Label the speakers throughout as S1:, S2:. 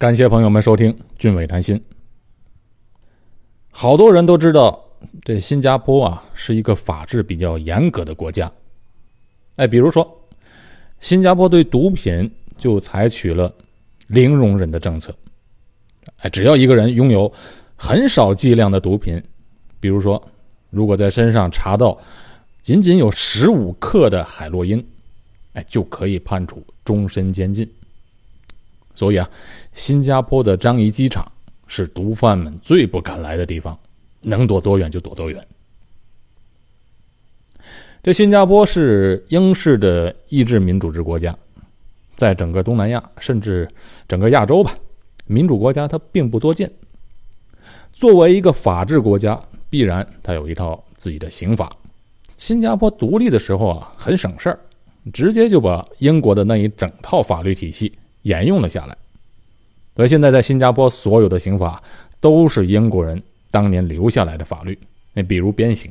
S1: 感谢朋友们收听《俊伟谈心》。好多人都知道，这新加坡啊是一个法制比较严格的国家。哎，比如说，新加坡对毒品就采取了零容忍的政策。哎，只要一个人拥有很少剂量的毒品，比如说，如果在身上查到仅仅有十五克的海洛因，哎，就可以判处终身监禁。所以啊，新加坡的樟宜机场是毒贩们最不敢来的地方，能躲多远就躲多远。这新加坡是英式的意志民主制国家，在整个东南亚甚至整个亚洲吧，民主国家它并不多见。作为一个法治国家，必然它有一套自己的刑法。新加坡独立的时候啊，很省事儿，直接就把英国的那一整套法律体系。沿用了下来，所以现在在新加坡所有的刑法都是英国人当年留下来的法律。那比如鞭刑，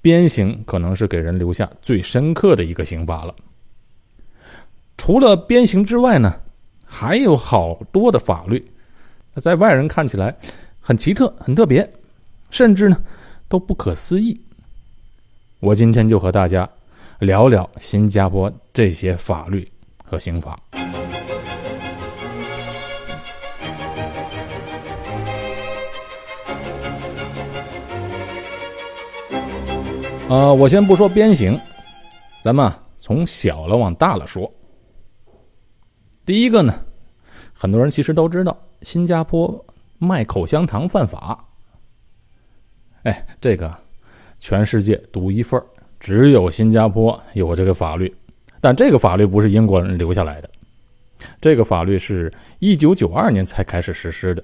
S1: 鞭刑可能是给人留下最深刻的一个刑罚了。除了鞭刑之外呢，还有好多的法律，在外人看起来很奇特、很特别，甚至呢都不可思议。我今天就和大家聊聊新加坡这些法律。和刑法。呃，我先不说鞭刑，咱们从小了往大了说。第一个呢，很多人其实都知道，新加坡卖口香糖犯法。哎，这个全世界独一份只有新加坡有这个法律。但这个法律不是英国人留下来的，这个法律是一九九二年才开始实施的。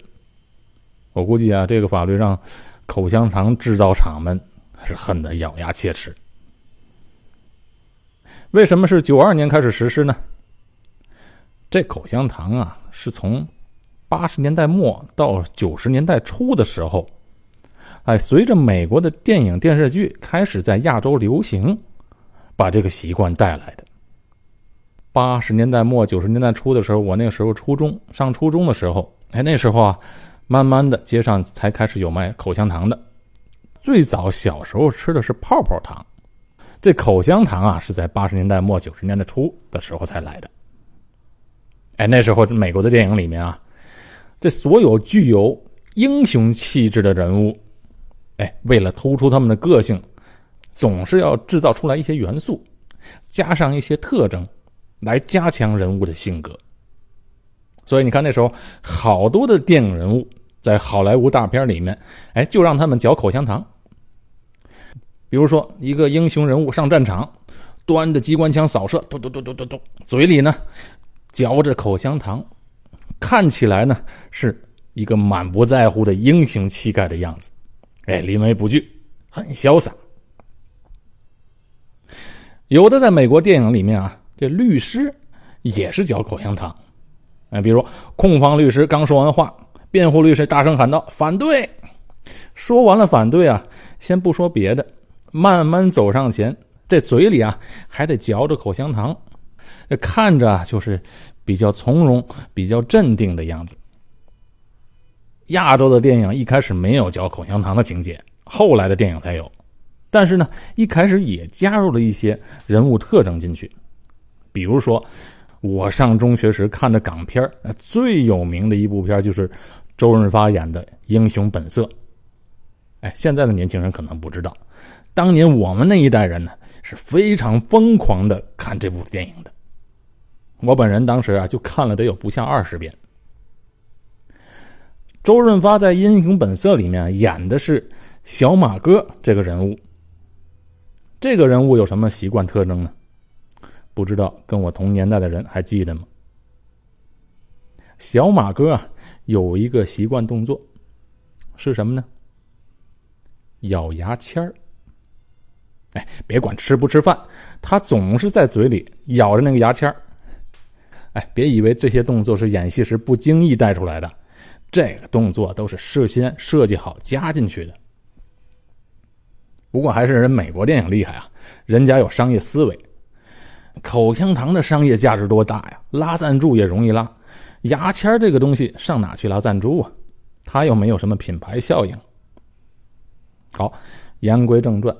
S1: 我估计啊，这个法律让口香糖制造厂们是恨得咬牙切齿。为什么是九二年开始实施呢？这口香糖啊，是从八十年代末到九十年代初的时候，哎，随着美国的电影电视剧开始在亚洲流行，把这个习惯带来的。八十年代末九十年代初的时候，我那个时候初中上初中的时候，哎，那时候啊，慢慢的街上才开始有卖口香糖的。最早小时候吃的是泡泡糖，这口香糖啊是在八十年代末九十年代初的时候才来的。哎，那时候美国的电影里面啊，这所有具有英雄气质的人物，哎，为了突出他们的个性，总是要制造出来一些元素，加上一些特征。来加强人物的性格，所以你看那时候好多的电影人物在好莱坞大片里面，哎，就让他们嚼口香糖。比如说一个英雄人物上战场，端着机关枪扫射，嘟嘟嘟嘟嘟嘟，嘴里呢嚼着口香糖，看起来呢是一个满不在乎的英雄气概的样子，哎，临危不惧，很潇洒。有的在美国电影里面啊。这律师也是嚼口香糖，哎，比如控方律师刚说完话，辩护律师大声喊道：“反对！”说完了反对啊，先不说别的，慢慢走上前，这嘴里啊还得嚼着口香糖，这看着就是比较从容、比较镇定的样子。亚洲的电影一开始没有嚼口香糖的情节，后来的电影才有，但是呢，一开始也加入了一些人物特征进去。比如说，我上中学时看的港片最有名的一部片就是周润发演的《英雄本色》。哎，现在的年轻人可能不知道，当年我们那一代人呢是非常疯狂的看这部电影的。我本人当时啊就看了得有不下二十遍。周润发在《英雄本色》里面演的是小马哥这个人物。这个人物有什么习惯特征呢？不知道跟我同年代的人还记得吗？小马哥啊，有一个习惯动作，是什么呢？咬牙签儿。哎，别管吃不吃饭，他总是在嘴里咬着那个牙签儿。哎，别以为这些动作是演戏时不经意带出来的，这个动作都是事先设计好加进去的。不过还是人美国电影厉害啊，人家有商业思维。口香糖的商业价值多大呀！拉赞助也容易拉，牙签这个东西上哪去拉赞助啊？它又没有什么品牌效应。好，言归正传，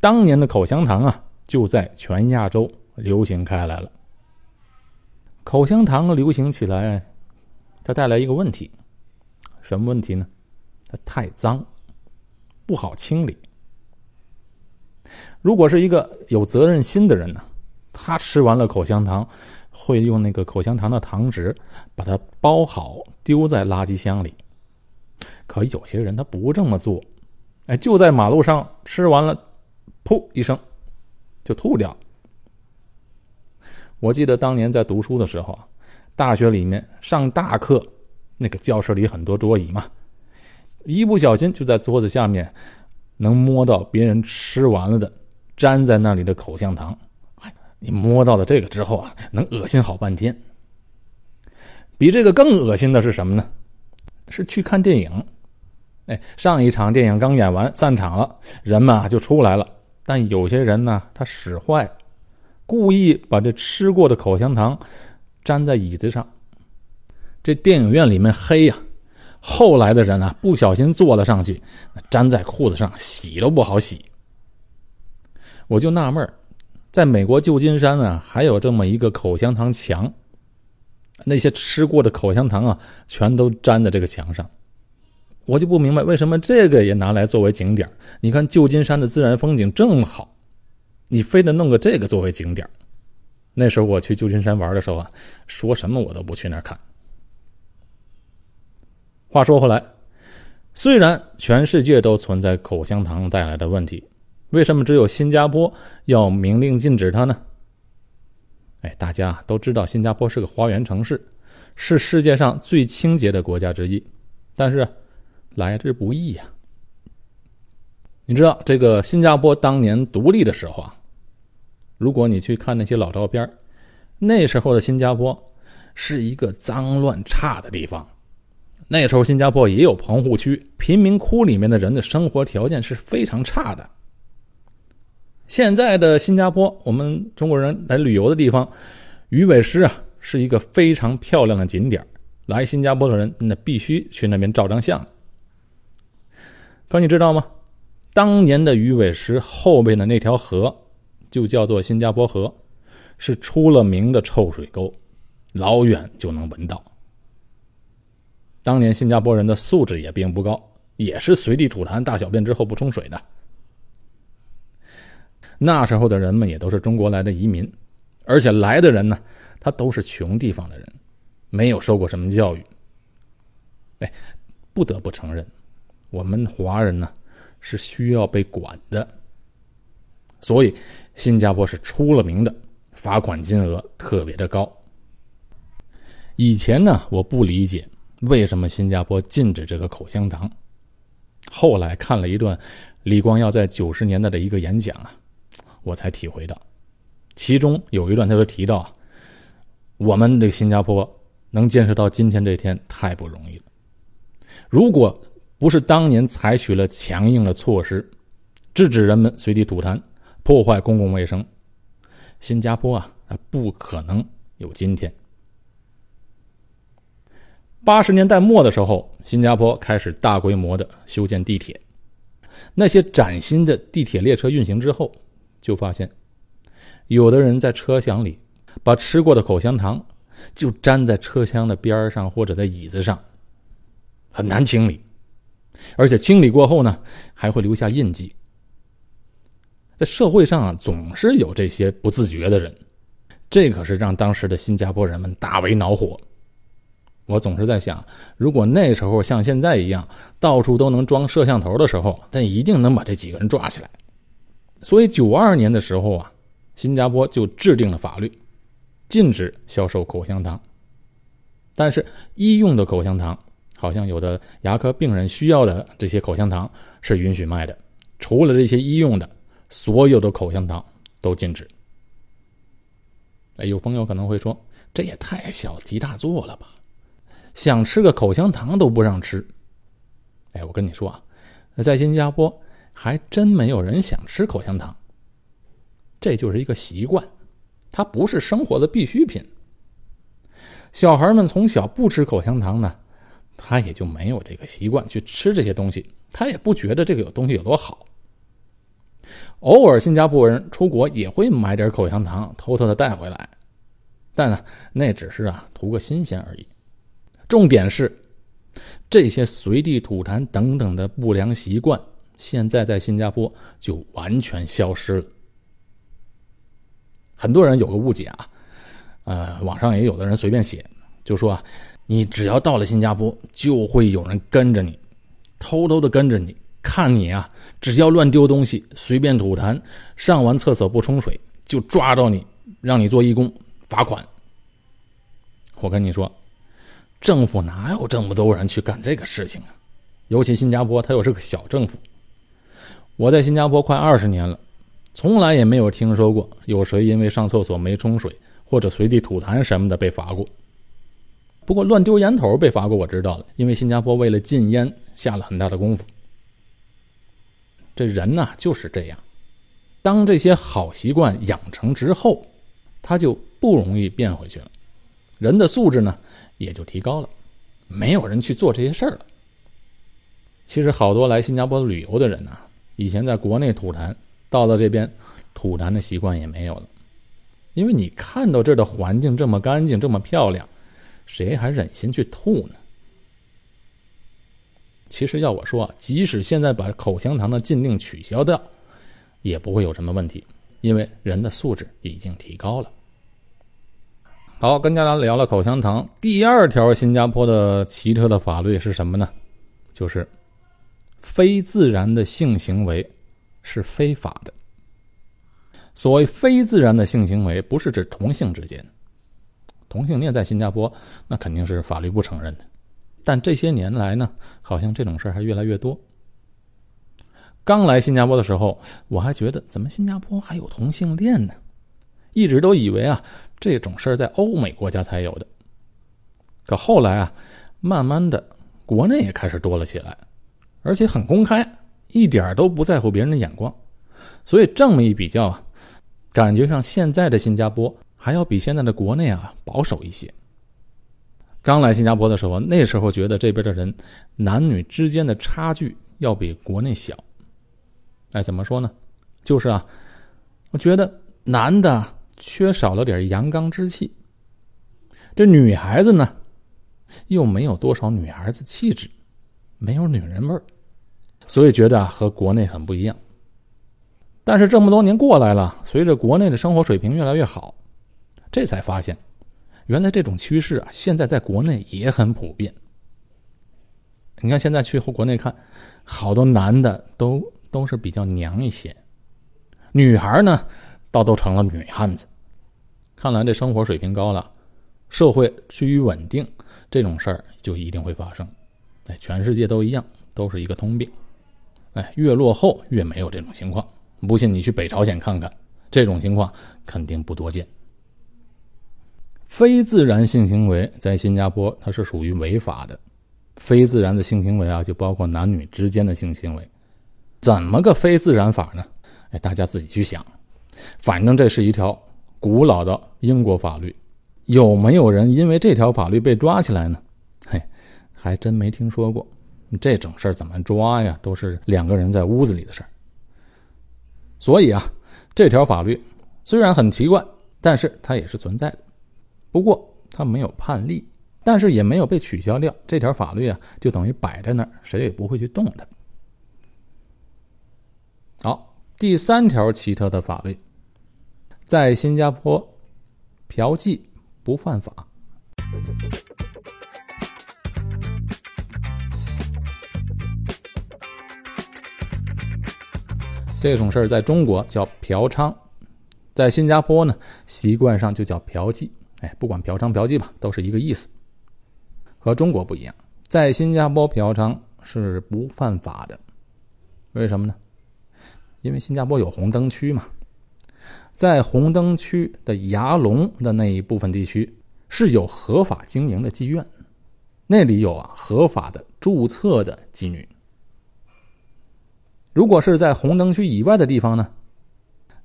S1: 当年的口香糖啊，就在全亚洲流行开来了。口香糖流行起来，它带来一个问题，什么问题呢？它太脏，不好清理。如果是一个有责任心的人呢，他吃完了口香糖，会用那个口香糖的糖纸把它包好，丢在垃圾箱里。可有些人他不这么做，哎，就在马路上吃完了，噗一声就吐掉。我记得当年在读书的时候啊，大学里面上大课，那个教室里很多桌椅嘛，一不小心就在桌子下面能摸到别人吃完了的粘在那里的口香糖。你摸到了这个之后啊，能恶心好半天。比这个更恶心的是什么呢？是去看电影。哎，上一场电影刚演完，散场了，人们啊就出来了。但有些人呢，他使坏，故意把这吃过的口香糖粘在椅子上。这电影院里面黑呀，后来的人啊不小心坐了上去，粘在裤子上，洗都不好洗。我就纳闷在美国旧金山啊，还有这么一个口香糖墙，那些吃过的口香糖啊，全都粘在这个墙上。我就不明白为什么这个也拿来作为景点你看旧金山的自然风景这么好，你非得弄个这个作为景点那时候我去旧金山玩的时候啊，说什么我都不去那儿看。话说回来，虽然全世界都存在口香糖带来的问题。为什么只有新加坡要明令禁止它呢？哎，大家都知道新加坡是个花园城市，是世界上最清洁的国家之一，但是来之不易呀。你知道这个新加坡当年独立的时候啊，如果你去看那些老照片，那时候的新加坡是一个脏乱差的地方。那时候新加坡也有棚户区，贫民窟里面的人的生活条件是非常差的。现在的新加坡，我们中国人来旅游的地方，鱼尾狮啊，是一个非常漂亮的景点来新加坡的人，那必须去那边照张相。可你知道吗？当年的鱼尾狮后边的那条河，就叫做新加坡河，是出了名的臭水沟，老远就能闻到。当年新加坡人的素质也并不高，也是随地吐痰、大小便之后不冲水的。那时候的人们也都是中国来的移民，而且来的人呢，他都是穷地方的人，没有受过什么教育。哎，不得不承认，我们华人呢是需要被管的，所以新加坡是出了名的罚款金额特别的高。以前呢，我不理解为什么新加坡禁止这个口香糖，后来看了一段李光耀在九十年代的一个演讲啊。我才体会到，其中有一段他就提到啊，我们这个新加坡能建设到今天这天太不容易了。如果不是当年采取了强硬的措施，制止人们随地吐痰、破坏公共卫生，新加坡啊，不可能有今天。八十年代末的时候，新加坡开始大规模的修建地铁，那些崭新的地铁列车运行之后。就发现，有的人在车厢里把吃过的口香糖就粘在车厢的边上或者在椅子上，很难清理，而且清理过后呢，还会留下印记。在社会上啊，总是有这些不自觉的人，这可是让当时的新加坡人们大为恼火。我总是在想，如果那时候像现在一样，到处都能装摄像头的时候，但一定能把这几个人抓起来。所以，九二年的时候啊，新加坡就制定了法律，禁止销售口香糖。但是，医用的口香糖，好像有的牙科病人需要的这些口香糖是允许卖的。除了这些医用的，所有的口香糖都禁止。哎，有朋友可能会说，这也太小题大做了吧？想吃个口香糖都不让吃。哎，我跟你说啊，在新加坡。还真没有人想吃口香糖，这就是一个习惯，它不是生活的必需品。小孩们从小不吃口香糖呢，他也就没有这个习惯去吃这些东西，他也不觉得这个有东西有多好。偶尔新加坡人出国也会买点口香糖，偷偷的带回来，但呢，那只是啊图个新鲜而已。重点是，这些随地吐痰等等的不良习惯，现在在新加坡就完全消失了。很多人有个误解啊，呃，网上也有的人随便写，就说啊，你只要到了新加坡，就会有人跟着你，偷偷的跟着你。看你啊，只要乱丢东西、随便吐痰、上完厕所不冲水，就抓到你，让你做义工，罚款。我跟你说，政府哪有这么多人去干这个事情啊？尤其新加坡，它又是个小政府。我在新加坡快二十年了，从来也没有听说过有谁因为上厕所没冲水或者随地吐痰什么的被罚过。不过乱丢烟头被罚过，我知道了，因为新加坡为了禁烟下了很大的功夫。这人呢就是这样，当这些好习惯养成之后，他就不容易变回去了，人的素质呢也就提高了，没有人去做这些事儿了。其实好多来新加坡旅游的人呢，以前在国内吐痰，到了这边吐痰的习惯也没有了，因为你看到这儿的环境这么干净、这么漂亮，谁还忍心去吐呢？其实要我说，即使现在把口香糖的禁令取消掉，也不会有什么问题，因为人的素质已经提高了。好，跟大家聊了口香糖，第二条新加坡的奇特的法律是什么呢？就是非自然的性行为是非法的。所谓非自然的性行为，不是指同性之间，同性恋在新加坡那肯定是法律不承认的。但这些年来呢，好像这种事儿还越来越多。刚来新加坡的时候，我还觉得怎么新加坡还有同性恋呢？一直都以为啊，这种事儿在欧美国家才有的。可后来啊，慢慢的，国内也开始多了起来，而且很公开，一点都不在乎别人的眼光。所以这么一比较啊，感觉上现在的新加坡还要比现在的国内啊保守一些。刚来新加坡的时候，那时候觉得这边的人男女之间的差距要比国内小。哎，怎么说呢？就是啊，我觉得男的缺少了点阳刚之气，这女孩子呢又没有多少女孩子气质，没有女人味儿，所以觉得和国内很不一样。但是这么多年过来了，随着国内的生活水平越来越好，这才发现。原来这种趋势啊，现在在国内也很普遍。你看，现在去国内看，好多男的都都是比较娘一些，女孩呢，倒都成了女汉子。看来这生活水平高了，社会趋于稳定，这种事儿就一定会发生。哎，全世界都一样，都是一个通病。哎，越落后越没有这种情况。不信你去北朝鲜看看，这种情况肯定不多见。非自然性行为在新加坡它是属于违法的，非自然的性行为啊，就包括男女之间的性行为，怎么个非自然法呢？哎，大家自己去想。反正这是一条古老的英国法律，有没有人因为这条法律被抓起来呢？还真没听说过。这种事儿怎么抓呀？都是两个人在屋子里的事儿。所以啊，这条法律虽然很奇怪，但是它也是存在的。不过它没有判例，但是也没有被取消掉。这条法律啊，就等于摆在那儿，谁也不会去动它。好，第三条奇特的法律，在新加坡，嫖妓不犯法。这种事儿在中国叫嫖娼，在新加坡呢，习惯上就叫嫖妓。哎，不管嫖娼嫖妓吧，都是一个意思。和中国不一样，在新加坡嫖娼是不犯法的。为什么呢？因为新加坡有红灯区嘛，在红灯区的牙龙的那一部分地区是有合法经营的妓院，那里有啊合法的注册的妓女。如果是在红灯区以外的地方呢，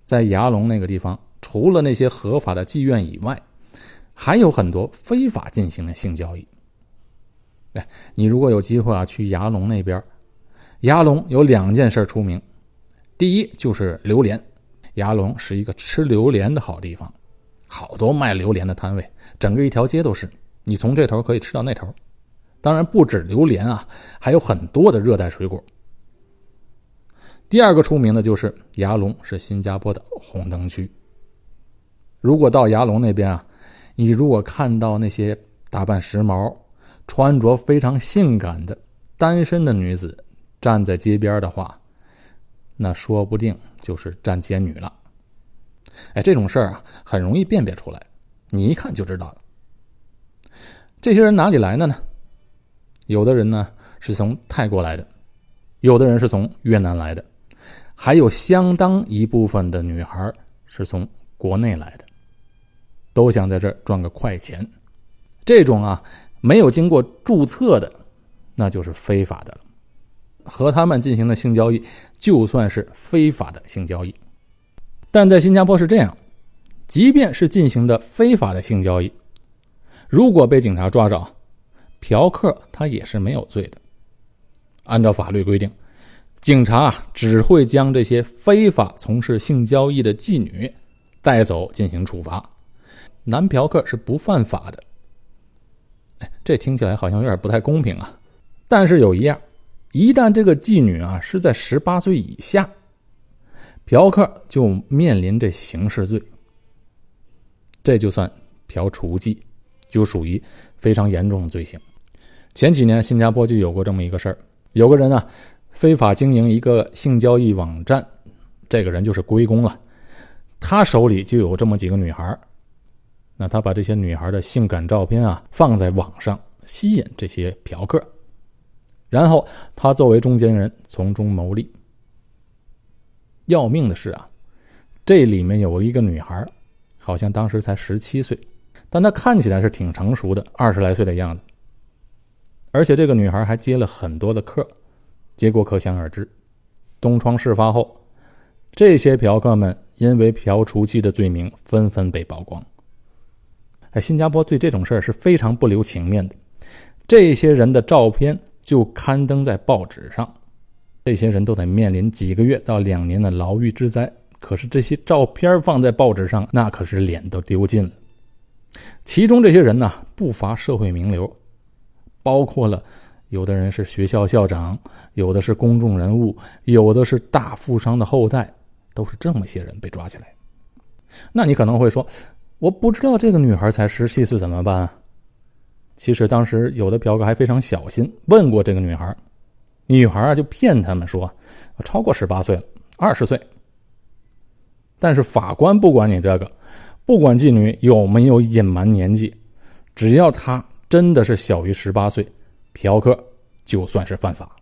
S1: 在牙龙那个地方，除了那些合法的妓院以外，还有很多非法进行的性交易。哎，你如果有机会啊，去牙龙那边，牙龙有两件事出名，第一就是榴莲，牙龙是一个吃榴莲的好地方，好多卖榴莲的摊位，整个一条街都是，你从这头可以吃到那头。当然不止榴莲啊，还有很多的热带水果。第二个出名的就是牙龙是新加坡的红灯区。如果到牙龙那边啊，你如果看到那些打扮时髦、穿着非常性感的单身的女子站在街边的话，那说不定就是站街女了。哎，这种事儿啊，很容易辨别出来，你一看就知道了。这些人哪里来的呢？有的人呢是从泰国来的，有的人是从越南来的，还有相当一部分的女孩是从国内来的。都想在这儿赚个快钱，这种啊没有经过注册的，那就是非法的了。和他们进行的性交易，就算是非法的性交易。但在新加坡是这样，即便是进行的非法的性交易，如果被警察抓着，嫖客他也是没有罪的。按照法律规定，警察只会将这些非法从事性交易的妓女带走进行处罚。男嫖客是不犯法的，哎，这听起来好像有点不太公平啊。但是有一样，一旦这个妓女啊是在十八岁以下，嫖客就面临这刑事罪，这就算嫖雏妓，就属于非常严重的罪行。前几年新加坡就有过这么一个事儿，有个人啊非法经营一个性交易网站，这个人就是龟公了，他手里就有这么几个女孩。那他把这些女孩的性感照片啊放在网上，吸引这些嫖客，然后他作为中间人从中牟利。要命的是啊，这里面有一个女孩，好像当时才十七岁，但她看起来是挺成熟的，二十来岁的样子。而且这个女孩还接了很多的客，结果可想而知。东窗事发后，这些嫖客们因为嫖雏妓的罪名纷纷被曝光。哎，新加坡对这种事儿是非常不留情面的。这些人的照片就刊登在报纸上，这些人都得面临几个月到两年的牢狱之灾。可是这些照片放在报纸上，那可是脸都丢尽了。其中这些人呢，不乏社会名流，包括了有的人是学校校长，有的是公众人物，有的是大富商的后代，都是这么些人被抓起来。那你可能会说。我不知道这个女孩才十七岁怎么办？啊其实当时有的嫖客还非常小心，问过这个女孩，女孩啊就骗他们说超过十八岁了，二十岁。但是法官不管你这个，不管妓女有没有隐瞒年纪，只要她真的是小于十八岁，嫖客就算是犯法。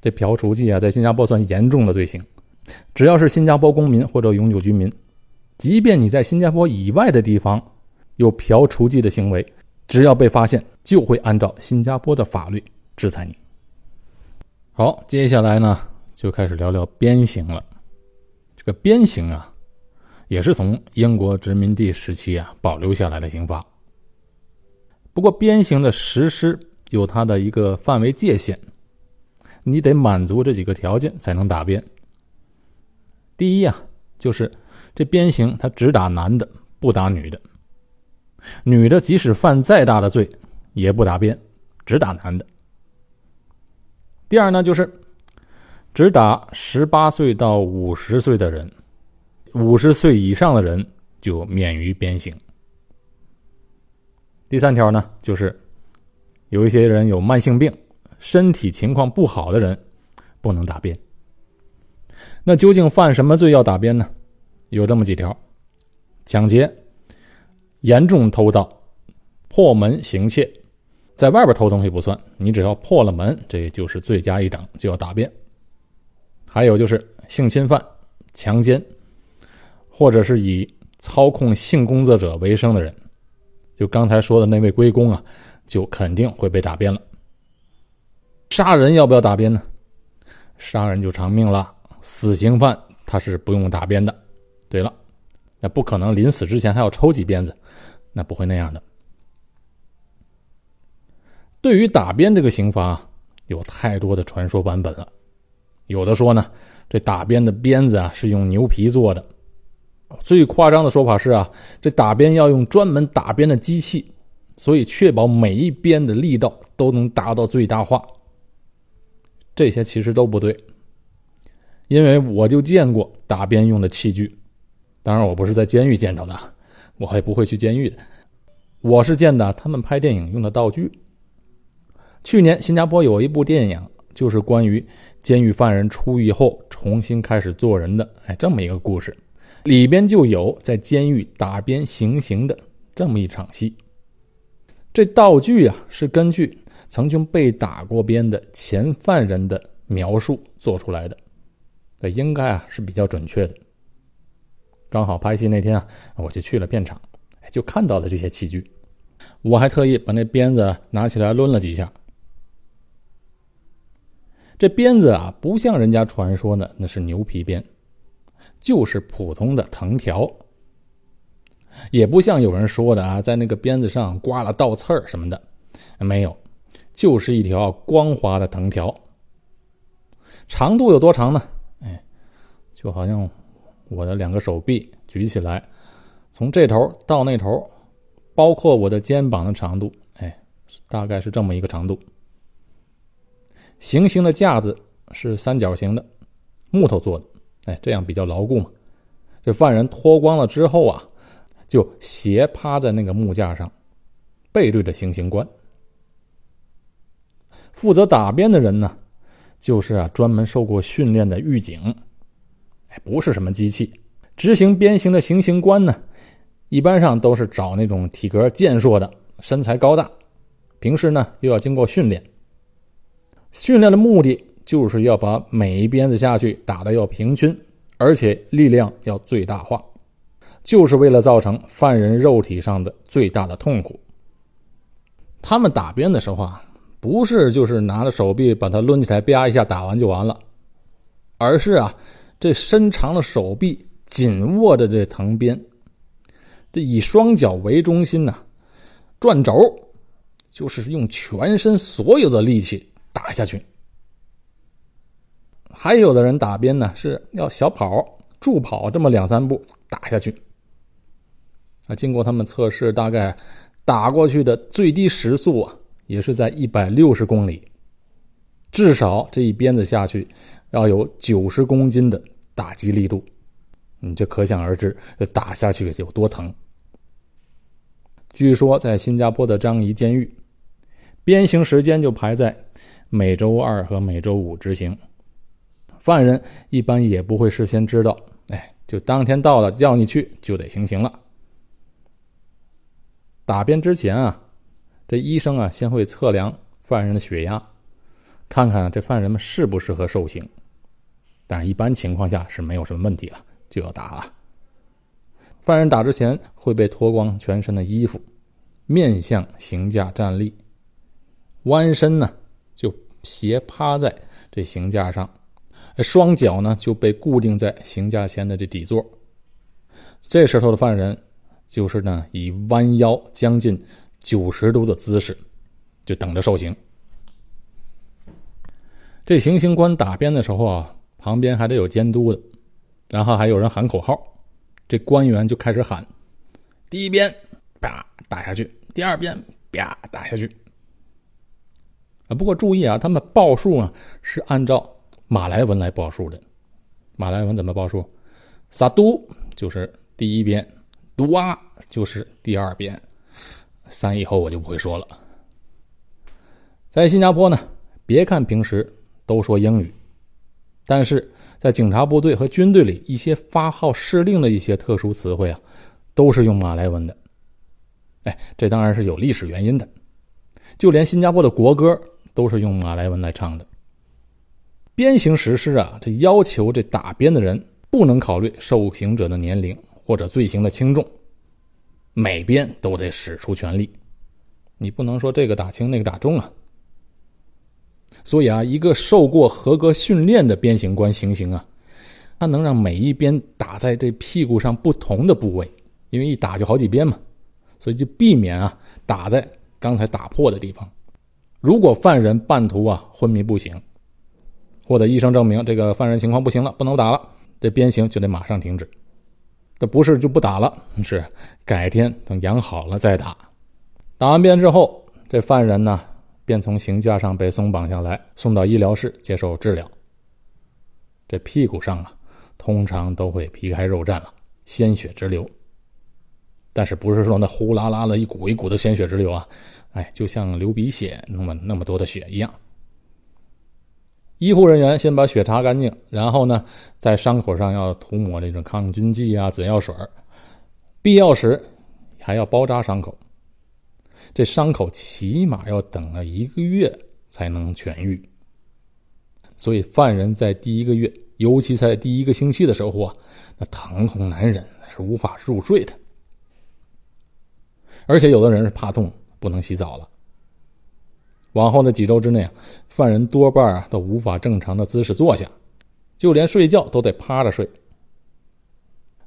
S1: 这嫖雏妓啊，在新加坡算严重的罪行，只要是新加坡公民或者永久居民。即便你在新加坡以外的地方有嫖雏妓的行为，只要被发现，就会按照新加坡的法律制裁你。好，接下来呢，就开始聊聊鞭刑了。这个鞭刑啊，也是从英国殖民地时期啊保留下来的刑罚。不过，鞭刑的实施有它的一个范围界限，你得满足这几个条件才能打鞭。第一啊，就是。这鞭刑它只打男的，不打女的。女的即使犯再大的罪，也不打鞭，只打男的。第二呢，就是只打十八岁到五十岁的人，五十岁以上的人就免于鞭刑。第三条呢，就是有一些人有慢性病、身体情况不好的人，不能打鞭。那究竟犯什么罪要打鞭呢？有这么几条：抢劫、严重偷盗、破门行窃，在外边偷东西不算，你只要破了门，这就是罪加一等，就要打鞭。还有就是性侵犯、强奸，或者是以操控性工作者为生的人，就刚才说的那位龟公啊，就肯定会被打鞭了。杀人要不要打鞭呢？杀人就偿命了，死刑犯他是不用打鞭的。对了，那不可能临死之前还要抽几鞭子，那不会那样的。对于打鞭这个刑罚，有太多的传说版本了。有的说呢，这打鞭的鞭子啊是用牛皮做的。最夸张的说法是啊，这打鞭要用专门打鞭的机器，所以确保每一鞭的力道都能达到最大化。这些其实都不对，因为我就见过打鞭用的器具，当然我不是在监狱见着的，我也不会去监狱。我是见的他们拍电影用的道具。去年新加坡有一部电影，就是关于监狱犯人出狱后重新开始做人的，哎，这么一个故事，里边就有在监狱打鞭行刑的这么一场戏。这道具啊，是根据。曾经被打过鞭的前犯人的描述做出来的，这应该啊是比较准确的。刚好拍戏那天啊，我就去了片场，就看到了这些器具。我还特意把那鞭子拿起来抡了几下。这鞭子啊，不像人家传说的那是牛皮鞭，就是普通的藤条，也不像有人说的啊，在那个鞭子上刮了倒刺儿什么的，没有。就是一条光滑的藤条，长度有多长呢？哎，就好像我的两个手臂举起来，从这头到那头，包括我的肩膀的长度，哎，大概是这么一个长度。行刑的架子是三角形的，木头做的，哎，这样比较牢固嘛。这犯人脱光了之后啊，就斜趴在那个木架上，背对着行刑官。负责打鞭的人呢，就是啊专门受过训练的狱警，哎，不是什么机器。执行鞭刑的行刑官呢，一般上都是找那种体格健硕的、身材高大，平时呢又要经过训练。训练的目的就是要把每一鞭子下去打的要平均，而且力量要最大化，就是为了造成犯人肉体上的最大的痛苦。他们打鞭的时候啊。不是，就是拿着手臂把它抡起来，啪一下打完就完了，而是啊，这伸长的手臂紧握着这藤鞭，这以双脚为中心呢，转轴，就是用全身所有的力气打下去。还有的人打鞭呢，是要小跑、助跑这么两三步打下去。啊，经过他们测试，大概打过去的最低时速啊。也是在一百六十公里，至少这一鞭子下去要有九十公斤的打击力度，你这可想而知，打下去有多疼。据说在新加坡的樟宜监狱，鞭刑时间就排在每周二和每周五执行，犯人一般也不会事先知道，哎，就当天到了叫你去就得行刑了。打鞭之前啊。这医生啊，先会测量犯人的血压，看看这犯人们适不适合受刑。但是，一般情况下是没有什么问题了，就要打了。犯人打之前会被脱光全身的衣服，面向刑架站立，弯身呢就斜趴在这刑架上，双脚呢就被固定在刑架前的这底座。这时候的犯人就是呢以弯腰将近。九十度的姿势，就等着受刑。这行刑官打鞭的时候啊，旁边还得有监督的，然后还有人喊口号，这官员就开始喊：第一鞭，啪打下去；第二鞭，啪打下去。啊，不过注意啊，他们报数啊是按照马来文来报数的。马来文怎么报数？萨都就是第一鞭，杜啊就是第二鞭。三以后我就不会说了。在新加坡呢，别看平时都说英语，但是在警察部队和军队里，一些发号施令的一些特殊词汇啊，都是用马来文的。哎，这当然是有历史原因的。就连新加坡的国歌都是用马来文来唱的。鞭刑实施啊，这要求这打鞭的人不能考虑受刑者的年龄或者罪行的轻重。每边都得使出全力，你不能说这个打轻那个打重啊。所以啊，一个受过合格训练的鞭刑官行刑啊，他能让每一鞭打在这屁股上不同的部位，因为一打就好几鞭嘛，所以就避免啊打在刚才打破的地方。如果犯人半途啊昏迷不醒，或者医生证明这个犯人情况不行了，不能打了，这鞭刑就得马上停止。这不是就不打了，是改天等养好了再打。打完鞭之后，这犯人呢便从刑架上被松绑下来，送到医疗室接受治疗。这屁股上啊，通常都会皮开肉绽了，鲜血直流。但是不是说那呼啦啦的一股一股的鲜血直流啊？哎，就像流鼻血那么那么多的血一样。医护人员先把血擦干净，然后呢，在伤口上要涂抹这种抗菌剂啊、紫药水必要时还要包扎伤口。这伤口起码要等了一个月才能痊愈。所以，犯人在第一个月，尤其在第一个星期的时候啊，那疼痛难忍，是无法入睡的。而且，有的人是怕痛，不能洗澡了。往后的几周之内啊，犯人多半啊都无法正常的姿势坐下，就连睡觉都得趴着睡。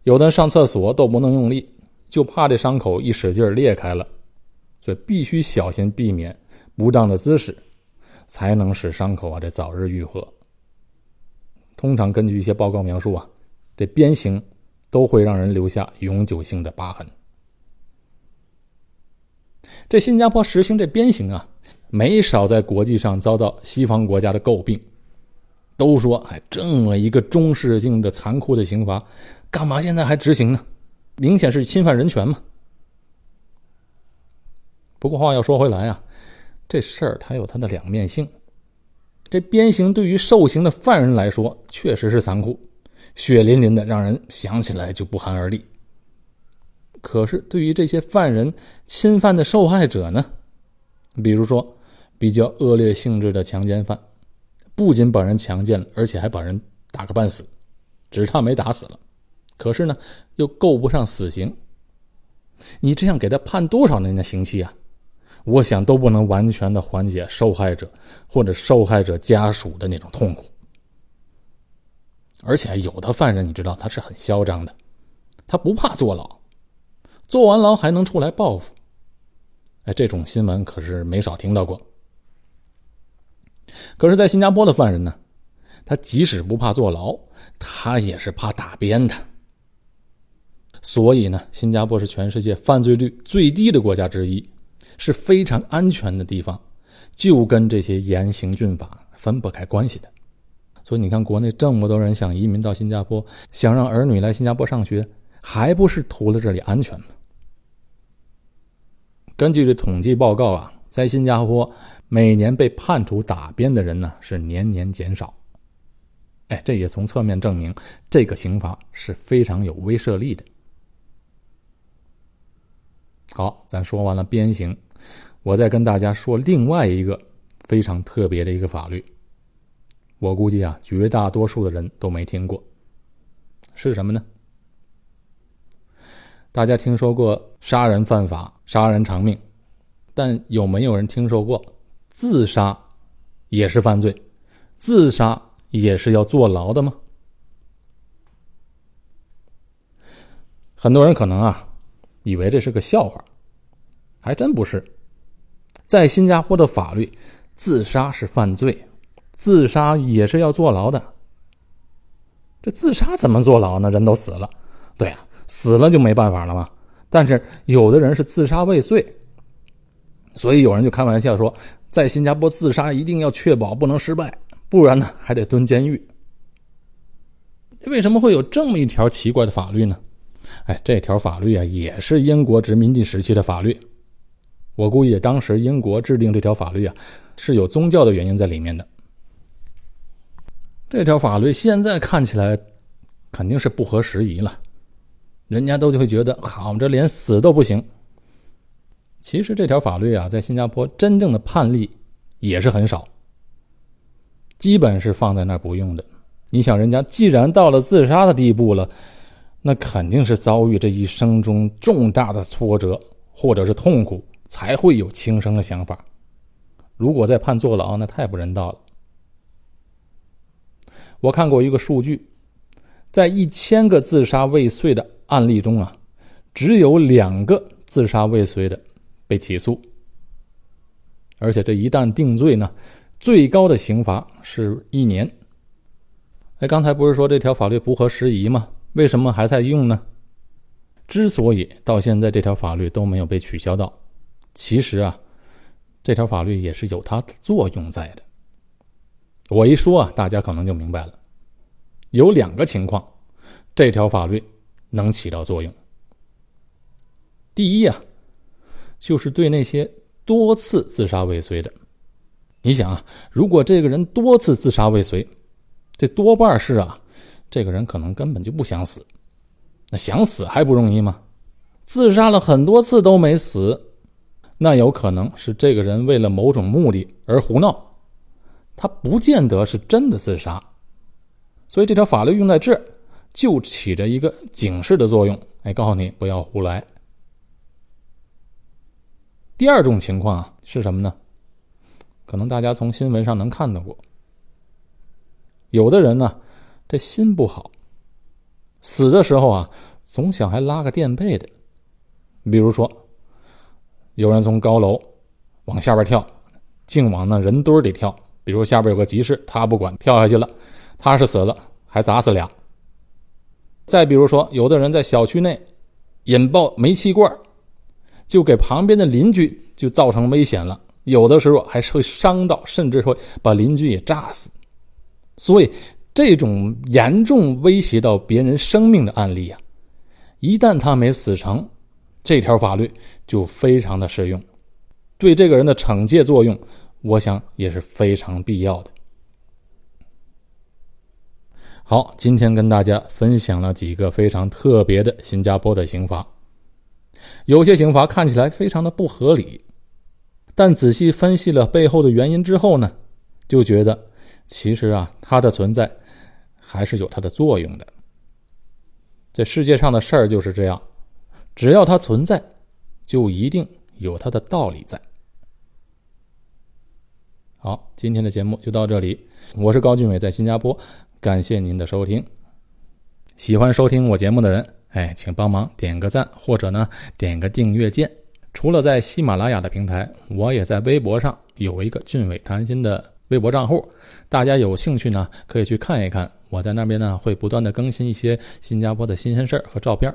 S1: 有的上厕所都不能用力，就怕这伤口一使劲裂开了，所以必须小心避免不当的姿势。才能使伤口啊这早日愈合。通常根据一些报告描述啊，这鞭刑都会让人留下永久性的疤痕。这新加坡实行这鞭刑啊，没少在国际上遭到西方国家的诟病，都说哎，这么一个中世纪的残酷的刑罚，干嘛现在还执行呢？明显是侵犯人权嘛。不过话要说回来啊。这事儿它有它的两面性，这鞭刑对于受刑的犯人来说确实是残酷，血淋淋的，让人想起来就不寒而栗。可是对于这些犯人侵犯的受害者呢，比如说比较恶劣性质的强奸犯，不仅把人强奸了，而且还把人打个半死，只差没打死了。可是呢，又够不上死刑。你这样给他判多少年的刑期啊？我想都不能完全的缓解受害者或者受害者家属的那种痛苦，而且有的犯人你知道他是很嚣张的，他不怕坐牢，坐完牢还能出来报复。哎，这种新闻可是没少听到过。可是，在新加坡的犯人呢，他即使不怕坐牢，他也是怕打鞭的。所以呢，新加坡是全世界犯罪率最低的国家之一。是非常安全的地方，就跟这些严刑峻法分不开关系的。所以你看，国内这么多人想移民到新加坡，想让儿女来新加坡上学，还不是图了这里安全吗？根据这统计报告啊，在新加坡每年被判处打鞭的人呢是年年减少。哎，这也从侧面证明这个刑罚是非常有威慑力的。好，咱说完了鞭刑。我再跟大家说另外一个非常特别的一个法律，我估计啊，绝大多数的人都没听过，是什么呢？大家听说过杀人犯法，杀人偿命，但有没有人听说过自杀也是犯罪，自杀也是要坐牢的吗？很多人可能啊，以为这是个笑话，还真不是。在新加坡的法律，自杀是犯罪，自杀也是要坐牢的。这自杀怎么坐牢呢？人都死了，对啊，死了就没办法了吗？但是有的人是自杀未遂，所以有人就开玩笑说，在新加坡自杀一定要确保不能失败，不然呢还得蹲监狱。为什么会有这么一条奇怪的法律呢？哎，这条法律啊，也是英国殖民地时期的法律。我估计当时英国制定这条法律啊，是有宗教的原因在里面的。这条法律现在看起来肯定是不合时宜了，人家都就会觉得，好，这连死都不行。其实这条法律啊，在新加坡真正的判例也是很少，基本是放在那儿不用的。你想，人家既然到了自杀的地步了，那肯定是遭遇这一生中重大的挫折或者是痛苦。才会有轻生的想法。如果再判坐牢，那太不人道了。我看过一个数据，在一千个自杀未遂的案例中啊，只有两个自杀未遂的被起诉，而且这一旦定罪呢，最高的刑罚是一年。哎，刚才不是说这条法律不合时宜吗？为什么还在用呢？之所以到现在这条法律都没有被取消到，其实啊，这条法律也是有它的作用在的。我一说啊，大家可能就明白了。有两个情况，这条法律能起到作用。第一呀，就是对那些多次自杀未遂的，你想啊，如果这个人多次自杀未遂，这多半是啊，这个人可能根本就不想死。那想死还不容易吗？自杀了很多次都没死，那有可能是这个人为了某种目的而胡闹，他不见得是真的自杀。所以这条法律用在这，就起着一个警示的作用，哎，告诉你不要胡来。第二种情况啊是什么呢？可能大家从新闻上能看到过，有的人呢，这心不好。死的时候啊，总想还拉个垫背的，比如说，有人从高楼往下边跳，净往那人堆里跳。比如下边有个集市，他不管，跳下去了，他是死了，还砸死俩。再比如说，有的人在小区内引爆煤气罐，就给旁边的邻居就造成危险了，有的时候还是会伤到，甚至会把邻居也炸死。所以。这种严重威胁到别人生命的案例啊，一旦他没死成，这条法律就非常的适用，对这个人的惩戒作用，我想也是非常必要的。好，今天跟大家分享了几个非常特别的新加坡的刑法，有些刑罚看起来非常的不合理，但仔细分析了背后的原因之后呢，就觉得其实啊，它的存在。还是有它的作用的。这世界上的事儿就是这样，只要它存在，就一定有它的道理在。好，今天的节目就到这里，我是高俊伟，在新加坡，感谢您的收听。喜欢收听我节目的人，哎，请帮忙点个赞，或者呢点个订阅键。除了在喜马拉雅的平台，我也在微博上有一个俊伟谈心的微博账户，大家有兴趣呢可以去看一看。我在那边呢，会不断的更新一些新加坡的新鲜事儿和照片